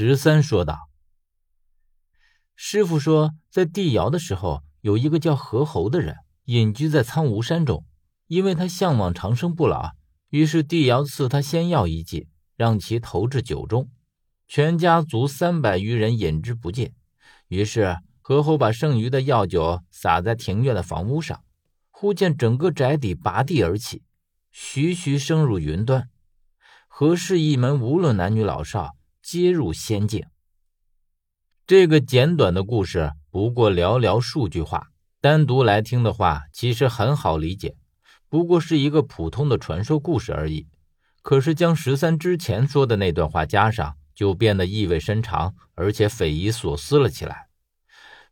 十三说道：“师傅说，在帝尧的时候，有一个叫何侯的人隐居在苍梧山中，因为他向往长生不老，于是帝尧赐他仙药一剂，让其投至酒中，全家族三百余人饮之不尽。于是何侯把剩余的药酒洒在庭院的房屋上，忽见整个宅邸拔地而起，徐徐升入云端。”何氏一门无论男女老少，皆入仙境。这个简短的故事不过寥寥数句话，单独来听的话，其实很好理解，不过是一个普通的传说故事而已。可是将十三之前说的那段话加上，就变得意味深长，而且匪夷所思了起来。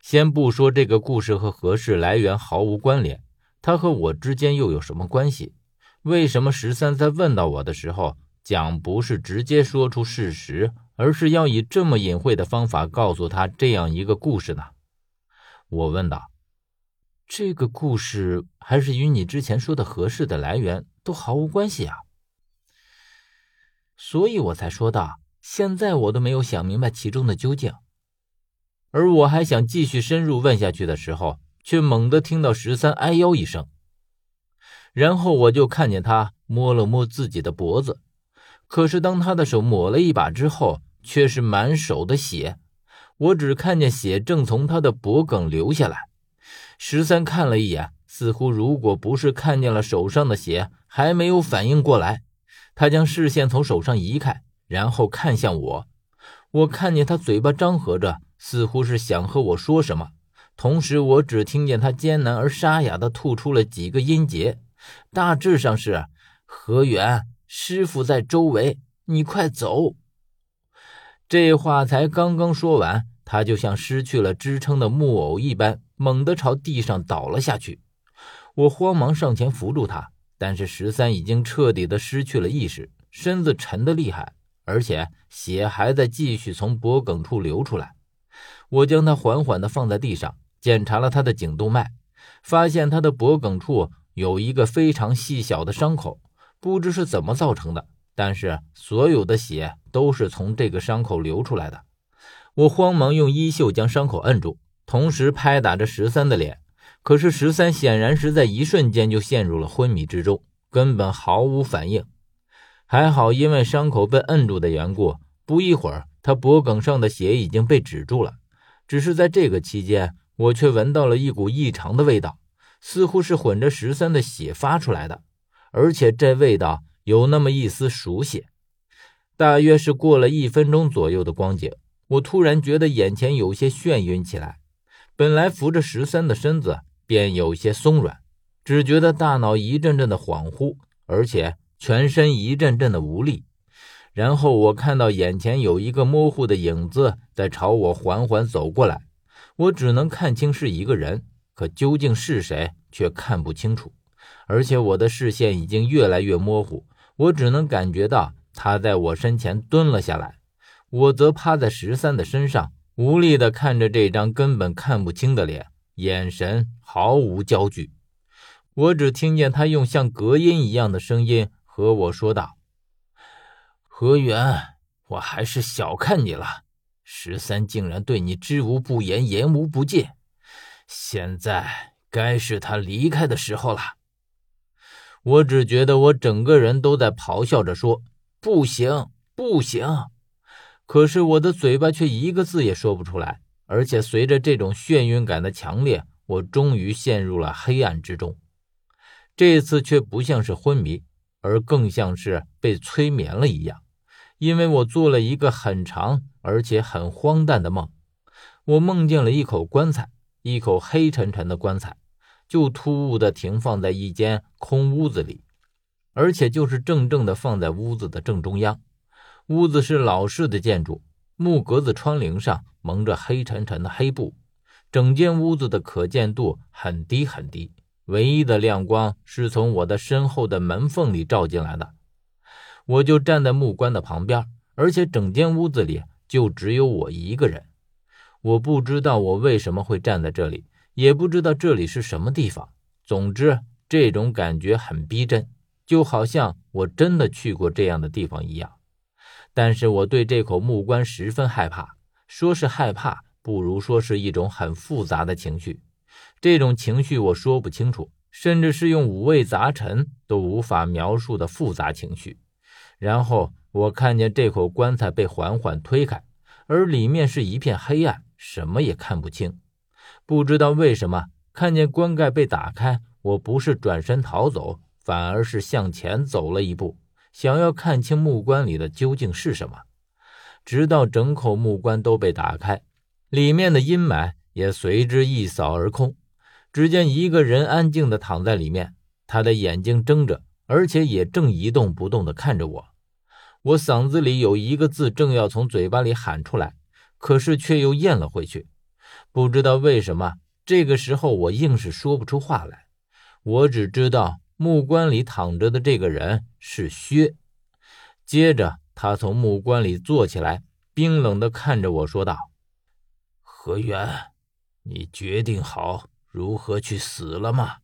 先不说这个故事和何氏来源毫无关联，他和我之间又有什么关系？为什么十三在问到我的时候？讲不是直接说出事实，而是要以这么隐晦的方法告诉他这样一个故事呢？我问道：“这个故事还是与你之前说的合适的来源都毫无关系啊？”所以我才说道：“现在我都没有想明白其中的究竟。”而我还想继续深入问下去的时候，却猛地听到十三哎呦一声，然后我就看见他摸了摸自己的脖子。可是，当他的手抹了一把之后，却是满手的血。我只看见血正从他的脖颈流下来。十三看了一眼，似乎如果不是看见了手上的血，还没有反应过来。他将视线从手上移开，然后看向我。我看见他嘴巴张合着，似乎是想和我说什么。同时，我只听见他艰难而沙哑地吐出了几个音节，大致上是“何源”。师傅在周围，你快走！这话才刚刚说完，他就像失去了支撑的木偶一般，猛地朝地上倒了下去。我慌忙上前扶住他，但是十三已经彻底的失去了意识，身子沉得厉害，而且血还在继续从脖颈处流出来。我将他缓缓的放在地上，检查了他的颈动脉，发现他的脖颈处有一个非常细小的伤口。不知是怎么造成的，但是所有的血都是从这个伤口流出来的。我慌忙用衣袖将伤口摁住，同时拍打着十三的脸。可是十三显然是在一瞬间就陷入了昏迷之中，根本毫无反应。还好，因为伤口被摁住的缘故，不一会儿他脖颈上的血已经被止住了。只是在这个期间，我却闻到了一股异常的味道，似乎是混着十三的血发出来的。而且这味道有那么一丝熟悉，大约是过了一分钟左右的光景，我突然觉得眼前有些眩晕起来。本来扶着十三的身子便有些松软，只觉得大脑一阵阵的恍惚，而且全身一阵阵的无力。然后我看到眼前有一个模糊的影子在朝我缓缓走过来，我只能看清是一个人，可究竟是谁却看不清楚。而且我的视线已经越来越模糊，我只能感觉到他在我身前蹲了下来，我则趴在十三的身上，无力地看着这张根本看不清的脸，眼神毫无焦距。我只听见他用像隔音一样的声音和我说道：“何源，我还是小看你了，十三竟然对你知无不言，言无不尽。现在该是他离开的时候了。”我只觉得我整个人都在咆哮着说：“不行，不行！”可是我的嘴巴却一个字也说不出来。而且随着这种眩晕感的强烈，我终于陷入了黑暗之中。这次却不像是昏迷，而更像是被催眠了一样，因为我做了一个很长而且很荒诞的梦。我梦见了一口棺材，一口黑沉沉的棺材。就突兀的停放在一间空屋子里，而且就是正正的放在屋子的正中央。屋子是老式的建筑，木格子窗棂上蒙着黑沉沉的黑布，整间屋子的可见度很低很低，唯一的亮光是从我的身后的门缝里照进来的。我就站在木棺的旁边，而且整间屋子里就只有我一个人。我不知道我为什么会站在这里。也不知道这里是什么地方，总之这种感觉很逼真，就好像我真的去过这样的地方一样。但是我对这口木棺十分害怕。说是害怕，不如说是一种很复杂的情绪。这种情绪我说不清楚，甚至是用五味杂陈都无法描述的复杂情绪。然后我看见这口棺材被缓缓推开，而里面是一片黑暗，什么也看不清。不知道为什么，看见棺盖被打开，我不是转身逃走，反而是向前走了一步，想要看清木棺里的究竟是什么。直到整口木棺都被打开，里面的阴霾也随之一扫而空。只见一个人安静地躺在里面，他的眼睛睁着，而且也正一动不动地看着我。我嗓子里有一个字正要从嘴巴里喊出来，可是却又咽了回去。不知道为什么，这个时候我硬是说不出话来。我只知道木棺里躺着的这个人是薛。接着。他从木棺里坐起来，冰冷的看着我说道：“何源，你决定好如何去死了吗？”